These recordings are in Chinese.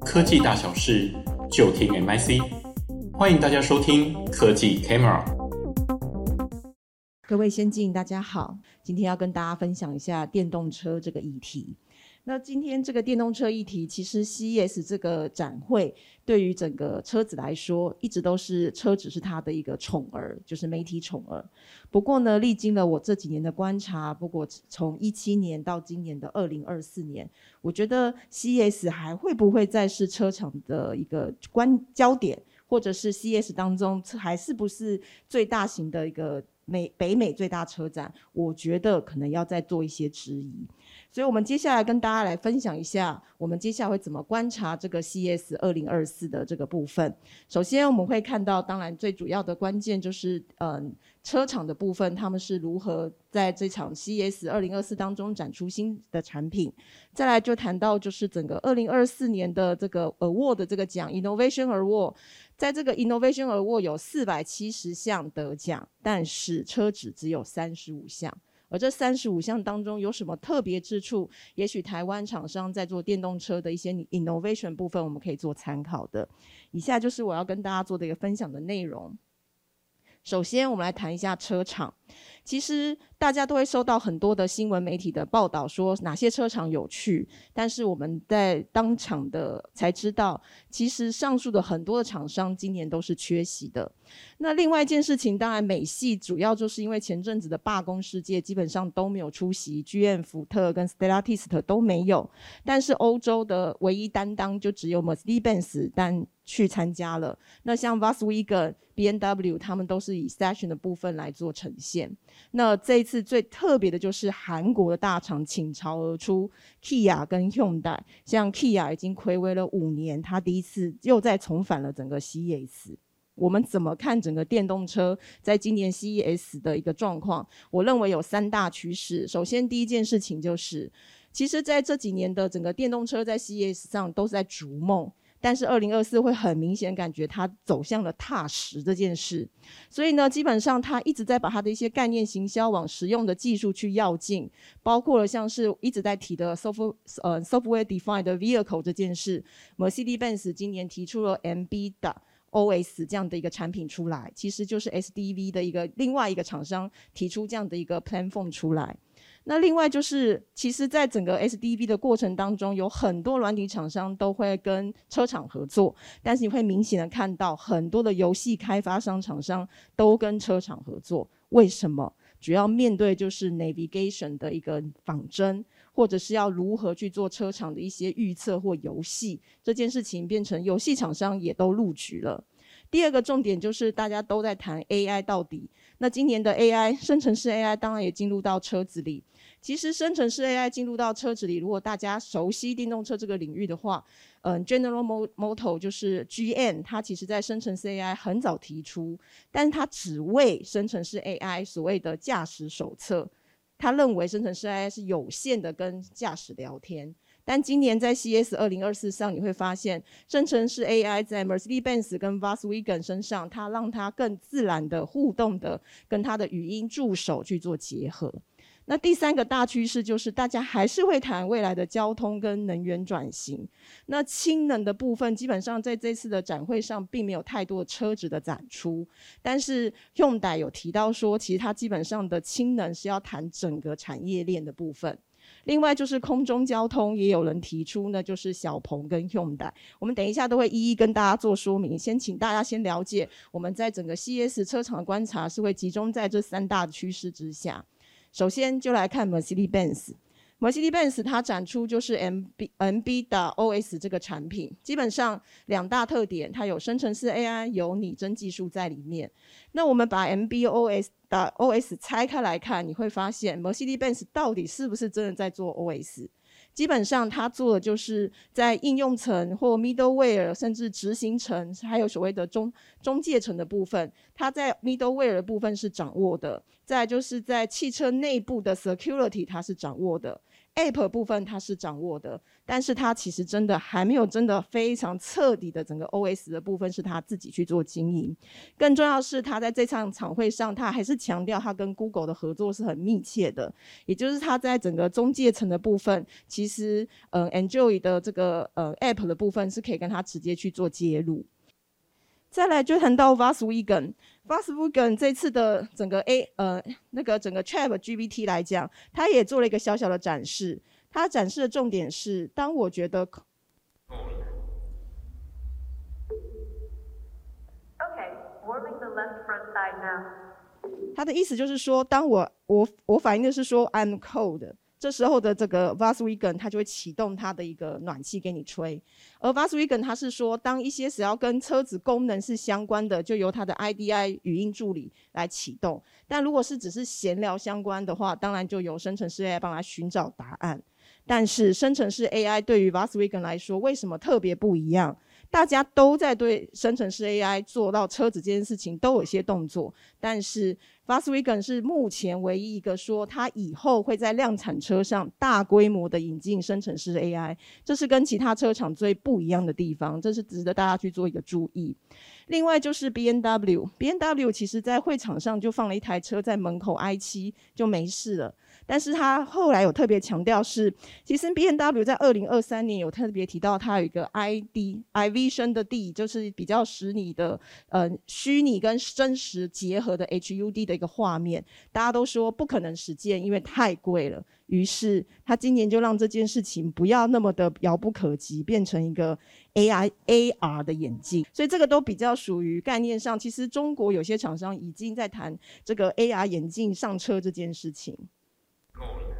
科技大小事，就听 MIC。欢迎大家收听科技 Camera。各位先进，大家好，今天要跟大家分享一下电动车这个议题。那今天这个电动车议题，其实 CES 这个展会对于整个车子来说，一直都是车子是它的一个宠儿，就是媒体宠儿。不过呢，历经了我这几年的观察，不过从一七年到今年的二零二四年，我觉得 CES 还会不会再是车厂的一个关焦点，或者是 CES 当中还是不是最大型的一个美北美最大车展？我觉得可能要再做一些质疑。所以，我们接下来跟大家来分享一下，我们接下来会怎么观察这个 CES 二零二四的这个部分。首先，我们会看到，当然最主要的关键就是，嗯，车厂的部分，他们是如何在这场 CES 二零二四当中展出新的产品。再来就谈到，就是整个二零二四年的这个 Award 的这个奖 Innovation Award，在这个 Innovation Award 有四百七十项得奖，但是车子只有三十五项。而这三十五项当中有什么特别之处？也许台湾厂商在做电动车的一些 innovation 部分，我们可以做参考的。以下就是我要跟大家做的一个分享的内容。首先，我们来谈一下车厂。其实大家都会收到很多的新闻媒体的报道，说哪些车厂有去。但是我们在当场的才知道，其实上述的很多的厂商今年都是缺席的。那另外一件事情，当然美系主要就是因为前阵子的罢工事件，基本上都没有出席，GM、福特跟 Stellantis 都没有。但是欧洲的唯一担当就只有 Mercedes-Benz，但去参加了。那像 Volkswagen、BMW 他们都是以 session 的部分来做呈现。那这一次最特别的就是韩国的大厂倾巢而出，Kia 跟 Hyundai。像 Kia 已经睽违了五年，他第一次又再重返了整个 CES。我们怎么看整个电动车在今年 CES 的一个状况？我认为有三大趋势。首先，第一件事情就是，其实在这几年的整个电动车在 CES 上都是在逐梦。但是二零二四会很明显感觉它走向了踏实这件事，所以呢，基本上它一直在把它的一些概念行销往实用的技术去要进，包括了像是一直在提的 software 呃 software defined vehicle 这件事，Mercedes-Benz 今年提出了 MB 的 OS 这样的一个产品出来，其实就是 SDV 的一个另外一个厂商提出这样的一个 platform 出来。那另外就是，其实，在整个 SDV 的过程当中，有很多软体厂商都会跟车厂合作，但是你会明显的看到很多的游戏开发商厂商都跟车厂合作。为什么？主要面对就是 navigation 的一个仿真，或者是要如何去做车厂的一些预测或游戏这件事情，变成游戏厂商也都入局了。第二个重点就是大家都在谈 AI 到底，那今年的 AI 生成式 AI 当然也进入到车子里。其实生成式 AI 进入到车子里，如果大家熟悉电动车这个领域的话，嗯，General Motor 就是 GM，它其实在生成式 AI 很早提出，但是它只为生成式 AI 所谓的驾驶手册，他认为生成式 AI 是有限的跟驾驶聊天。但今年在 CS 二零二四上，你会发现生成式 AI 在 Mercedes-Benz 跟 v a s w e g e n 身上，它让它更自然的互动的跟它的语音助手去做结合。那第三个大趋势就是，大家还是会谈未来的交通跟能源转型。那氢能的部分，基本上在这次的展会上并没有太多车子的展出，但是 Hyundai 有提到说，其实它基本上的氢能是要谈整个产业链的部分。另外就是空中交通，也有人提出呢，就是小鹏跟 Hyundai。我们等一下都会一一跟大家做说明，先请大家先了解，我们在整个 CS 车厂的观察是会集中在这三大趋势之下。首先就来看 Mercedes-Benz，Mercedes-Benz 它展出就是 MB MB 的 OS 这个产品，基本上两大特点，它有生成式 AI，有拟真技术在里面。那我们把 MB OS 的 OS 拆开来看，你会发现 Mercedes-Benz 到底是不是真的在做 OS？基本上，它做的就是在应用层或 middleware，甚至执行层，还有所谓的中中介层的部分，它在 middleware 的部分是掌握的。再就是在汽车内部的 security，它是掌握的。App 部分它是掌握的，但是它其实真的还没有真的非常彻底的整个 OS 的部分是他自己去做经营。更重要是，他在这场场会上，他还是强调他跟 Google 的合作是很密切的，也就是他在整个中介层的部分，其实呃 Android 的这个呃 App 的部分是可以跟他直接去做接入。再来就谈到 Volkswagen，Volkswagen 这次的整个 A 呃那个整个 ChatGPT 来讲，它也做了一个小小的展示。它展示的重点是，当我觉得，OK，warming the left front side now。它的意思就是说，当我我我反应的是说 I'm cold。这时候的这个 Volkswagen 它就会启动它的一个暖气给你吹，而 Volkswagen 它是说，当一些只要跟车子功能是相关的，就由它的 IDI 语音助理来启动；但如果是只是闲聊相关的话，当然就由生成式 AI 帮他寻找答案。但是生成式 AI 对于 Volkswagen 来说，为什么特别不一样？大家都在对生成式 AI 做到车子这件事情都有一些动作，但是 VASWEGEN 是目前唯一一个说它以后会在量产车上大规模的引进生成式 AI，这是跟其他车厂最不一样的地方，这是值得大家去做一个注意。另外就是 BMW，BMW 其实在会场上就放了一台车在门口 i7 就没事了。但是他后来有特别强调是，其实 BMW 在二零二三年有特别提到，它有一个 ID I Vision 的 D，就是比较使你的呃虚拟跟真实结合的 HUD 的一个画面，大家都说不可能实践，因为太贵了。于是他今年就让这件事情不要那么的遥不可及，变成一个 AI AR 的眼镜。所以这个都比较属于概念上，其实中国有些厂商已经在谈这个 AR 眼镜上车这件事情。goal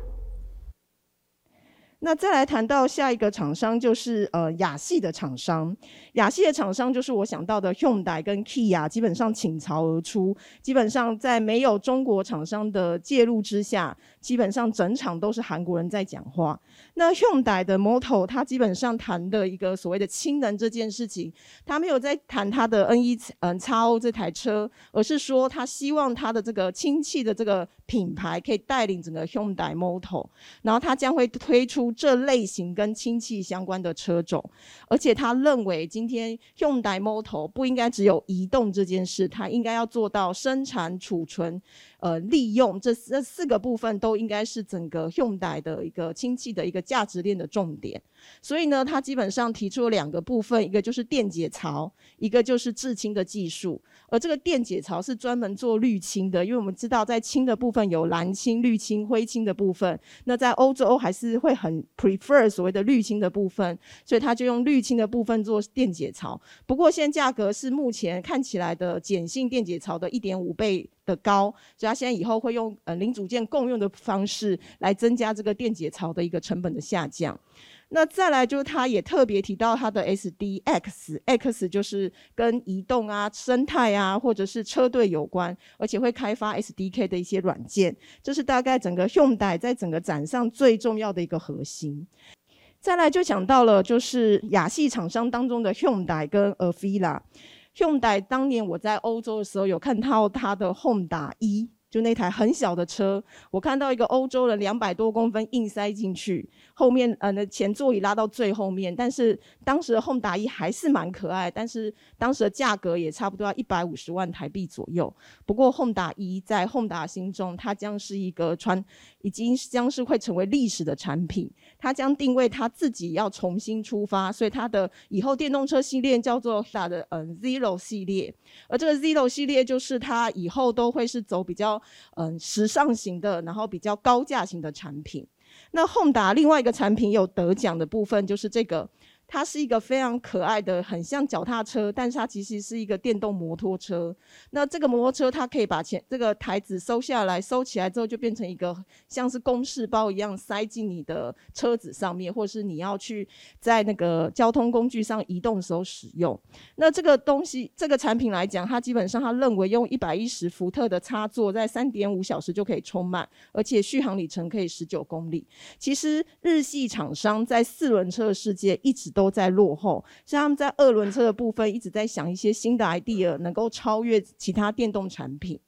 那再来谈到下一个厂商，就是呃亚系的厂商。亚系的厂商就是我想到的 Hyundai 跟 Kia，基本上倾巢而出。基本上在没有中国厂商的介入之下，基本上整场都是韩国人在讲话。那 Hyundai 的 Motor，它基本上谈的一个所谓的氢能这件事情，它没有在谈它的 NE 嗯 XO 这台车，而是说它希望它的这个氢气的这个品牌可以带领整个 Hyundai Moto，然后它将会推出。这类型跟氢气相关的车种，而且他认为今天 Hyundai m o t o 不应该只有移动这件事，它应该要做到生产、储存、呃利用这这四个部分都应该是整个 Hyundai 的一个氢气的一个价值链的重点。所以呢，他基本上提出了两个部分，一个就是电解槽，一个就是制氢的技术。而这个电解槽是专门做滤氢的，因为我们知道在氢的部分有蓝氢、绿氢、灰氢的部分。那在欧洲还是会很 prefer 所谓的滤氢的部分，所以他就用滤氢的部分做电解槽。不过现在价格是目前看起来的碱性电解槽的一点五倍的高，所以他现在以后会用呃零组件共用的方式来增加这个电解槽的一个成本的下降。那再来就是，他也特别提到他的 SDX，X 就是跟移动啊、生态啊，或者是车队有关，而且会开发 SDK 的一些软件。这是大概整个 Hyundai 在整个展上最重要的一个核心。再来就讲到了，就是亚系厂商当中的 Hyundai 跟 Afeela。Hyundai 当年我在欧洲的时候有看到它的 Honda E。就那台很小的车，我看到一个欧洲人两百多公分硬塞进去，后面呃那前座椅拉到最后面，但是当时的 Honda E 还是蛮可爱，但是当时的价格也差不多要一百五十万台币左右。不过 Honda E 在 Honda 心中，它将是一个传，已经将是会成为历史的产品。它将定位它自己要重新出发，所以它的以后电动车系列叫做它的嗯 Zero 系列，而这个 Zero 系列就是它以后都会是走比较。嗯，时尚型的，然后比较高价型的产品。那宏达另外一个产品有得奖的部分，就是这个。它是一个非常可爱的，很像脚踏车，但是它其实是一个电动摩托车。那这个摩托车它可以把前这个台子收下来，收起来之后就变成一个像是公事包一样塞进你的车子上面，或是你要去在那个交通工具上移动的时候使用。那这个东西这个产品来讲，它基本上它认为用一百一十伏特的插座，在三点五小时就可以充满，而且续航里程可以十九公里。其实日系厂商在四轮车的世界一直。都在落后，像他们在二轮车的部分一直在想一些新的 idea，能够超越其他电动产品。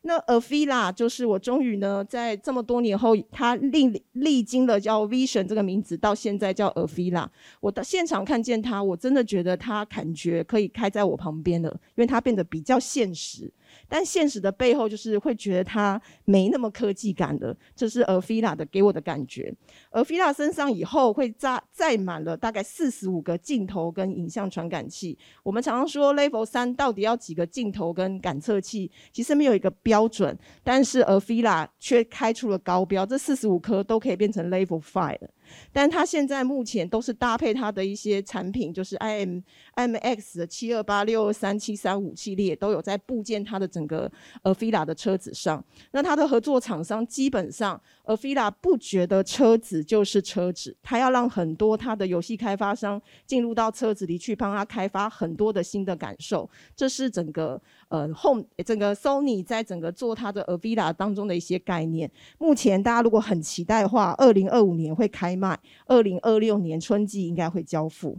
那 Avila 就是我终于呢，在这么多年后，他历历经了叫 Vision 这个名字，到现在叫 Avila。我到现场看见他，我真的觉得他感觉可以开在我旁边了，因为他变得比较现实。但现实的背后，就是会觉得它没那么科技感了。这是 Avila 的给我的感觉。Avila 身上以后会载载满了大概四十五个镜头跟影像传感器。我们常常说 Level 三到底要几个镜头跟感测器，其实没有一个标准。但是 Avila 却开出了高标，这四十五颗都可以变成 Level five。但它现在目前都是搭配它的一些产品，就是 I M I M X 的七二八六二三七三五系列都有在部件它的整个 Avila 的车子上。那它的合作厂商基本上 Avila 不觉得车子就是车子，它要让很多它的游戏开发商进入到车子里去帮他开发很多的新的感受。这是整个呃 Home 整个 Sony 在整个做它的 Avila 当中的一些概念。目前大家如果很期待的话，二零二五年会开。卖二零二六年春季应该会交付。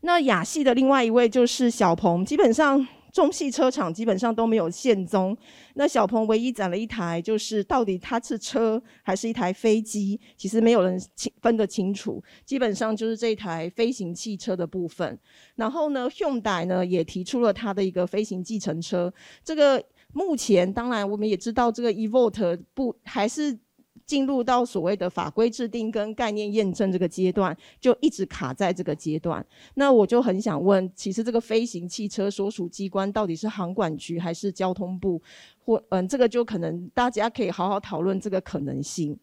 那亚系的另外一位就是小鹏，基本上中系车厂基本上都没有现踪。那小鹏唯一展了一台，就是到底它是车还是一台飞机，其实没有人清分得清楚。基本上就是这台飞行汽车的部分。然后呢，Hyundai 呢也提出了它的一个飞行计程车。这个目前当然我们也知道，这个 Evolt 不还是。进入到所谓的法规制定跟概念验证这个阶段，就一直卡在这个阶段。那我就很想问，其实这个飞行汽车所属机关到底是航管局还是交通部？或嗯，这个就可能大家可以好好讨论这个可能性。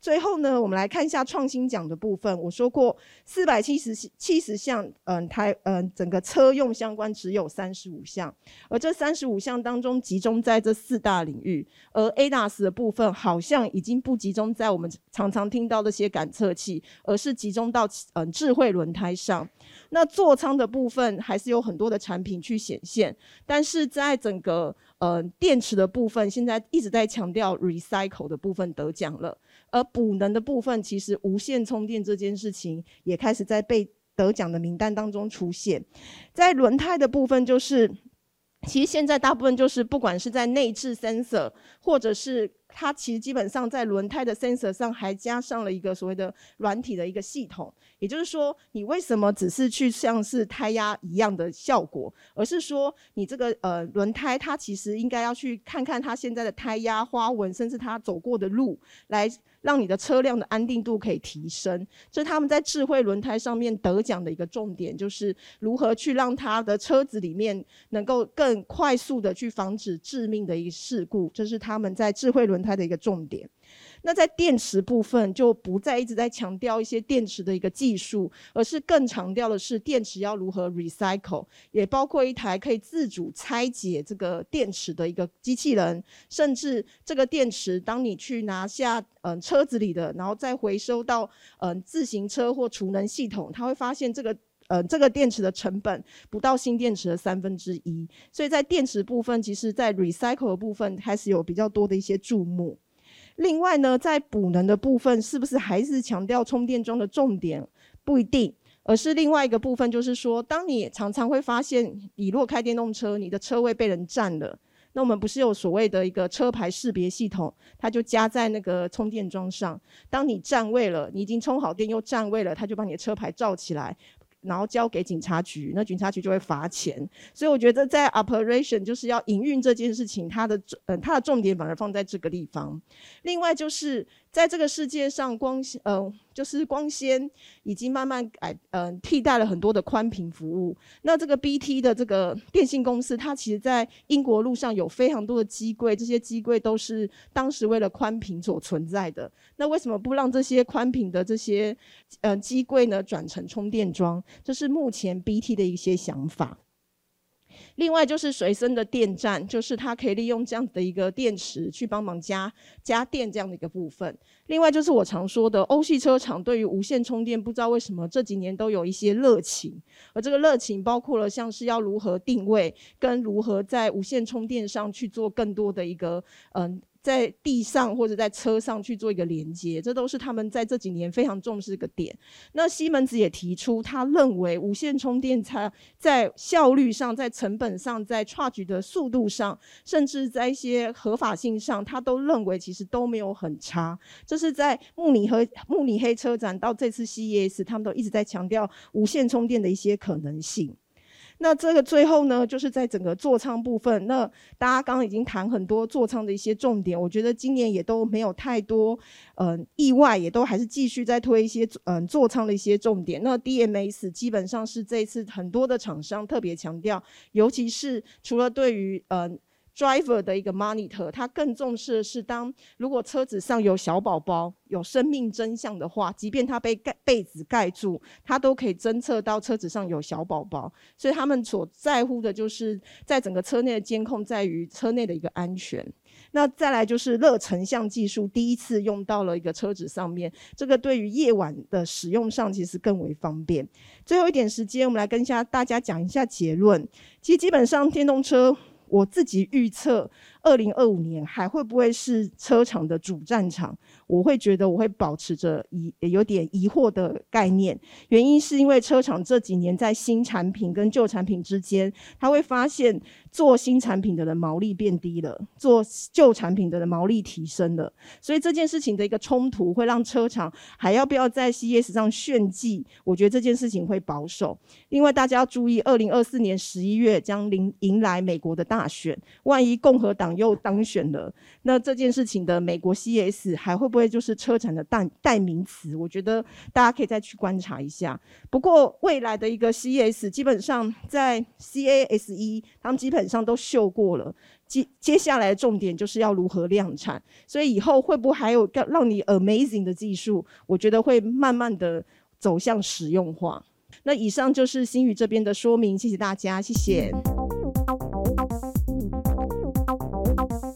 最后呢，我们来看一下创新奖的部分。我说过，四百七十七十项，嗯，台嗯，整个车用相关只有三十五项，而这三十五项当中集中在这四大领域。而 ADAS 的部分好像已经不集中在我们常常听到的些感测器，而是集中到嗯智慧轮胎上。那座舱的部分还是有很多的产品去显现，但是在整个呃电池的部分，现在一直在强调 recycle 的部分得奖了。而补能的部分，其实无线充电这件事情也开始在被得奖的名单当中出现。在轮胎的部分，就是其实现在大部分就是不管是在内置 sensor，或者是。它其实基本上在轮胎的 sensor 上还加上了一个所谓的软体的一个系统，也就是说，你为什么只是去像是胎压一样的效果，而是说你这个呃轮胎它其实应该要去看看它现在的胎压、花纹，甚至它走过的路，来让你的车辆的安定度可以提升。这是他们在智慧轮胎上面得奖的一个重点，就是如何去让他的车子里面能够更快速的去防止致命的一个事故。这是他们在智慧轮。胎的一个重点，那在电池部分就不再一直在强调一些电池的一个技术，而是更强调的是电池要如何 recycle，也包括一台可以自主拆解这个电池的一个机器人，甚至这个电池当你去拿下嗯、车子里的，然后再回收到嗯、自行车或储能系统，他会发现这个呃这个电池的成本不到新电池的三分之一，所以在电池部分，其实在 recycle 的部分开始有比较多的一些注目。另外呢，在补能的部分，是不是还是强调充电桩的重点？不一定，而是另外一个部分，就是说，当你常常会发现，你若开电动车，你的车位被人占了，那我们不是有所谓的一个车牌识别系统，它就加在那个充电桩上，当你占位了，你已经充好电又占位了，它就把你的车牌罩起来。然后交给警察局，那警察局就会罚钱。所以我觉得在 operation 就是要营运这件事情，它的呃它的重点反而放在这个地方。另外就是。在这个世界上，光呃，就是光纤已经慢慢改呃替代了很多的宽频服务。那这个 BT 的这个电信公司，它其实在英国路上有非常多的机柜，这些机柜都是当时为了宽频所存在的。那为什么不让这些宽频的这些呃机柜呢转成充电桩？这是目前 BT 的一些想法。另外就是随身的电站，就是它可以利用这样子的一个电池去帮忙加加电这样的一个部分。另外就是我常说的，欧系车厂对于无线充电，不知道为什么这几年都有一些热情，而这个热情包括了像是要如何定位，跟如何在无线充电上去做更多的一个嗯在地上或者在车上去做一个连接，这都是他们在这几年非常重视的点。那西门子也提出，他认为无线充电它在效率上、在成本上、在 charge 的速度上，甚至在一些合法性上，他都认为其实都没有很差。这是在慕尼黑慕尼黑车展到这次 CES，他们都一直在强调无线充电的一些可能性。那这个最后呢，就是在整个座舱部分。那大家刚刚已经谈很多座舱的一些重点，我觉得今年也都没有太多嗯、意外，也都还是继续在推一些嗯、座舱的一些重点。那 DMS 基本上是这一次很多的厂商特别强调，尤其是除了对于嗯。呃 Driver 的一个 monitor，它更重视的是，当如果车子上有小宝宝、有生命真相的话，即便它被盖被子盖住，它都可以侦测到车子上有小宝宝。所以他们所在乎的就是在整个车内的监控，在于车内的一个安全。那再来就是热成像技术，第一次用到了一个车子上面，这个对于夜晚的使用上其实更为方便。最后一点时间，我们来跟一下大家讲一下结论。其实基本上电动车。我自己预测，二零二五年还会不会是车厂的主战场？我会觉得我会保持着疑有点疑惑的概念。原因是因为车厂这几年在新产品跟旧产品之间，他会发现做新产品的人毛利变低了，做旧产品的人毛利提升了。所以这件事情的一个冲突，会让车厂还要不要在 C S 上炫技？我觉得这件事情会保守。另外，大家要注意，二零二四年十一月将迎迎来美国的大选，万一共和党又当选了，那这件事情的美国 CES 还会不会就是车展的代代名词？我觉得大家可以再去观察一下。不过未来的一个 CES 基本上在 CASE，他们基本上都秀过了。接接下来的重点就是要如何量产，所以以后会不会还有让你 amazing 的技术？我觉得会慢慢的走向实用化。那以上就是新宇这边的说明，谢谢大家，谢谢。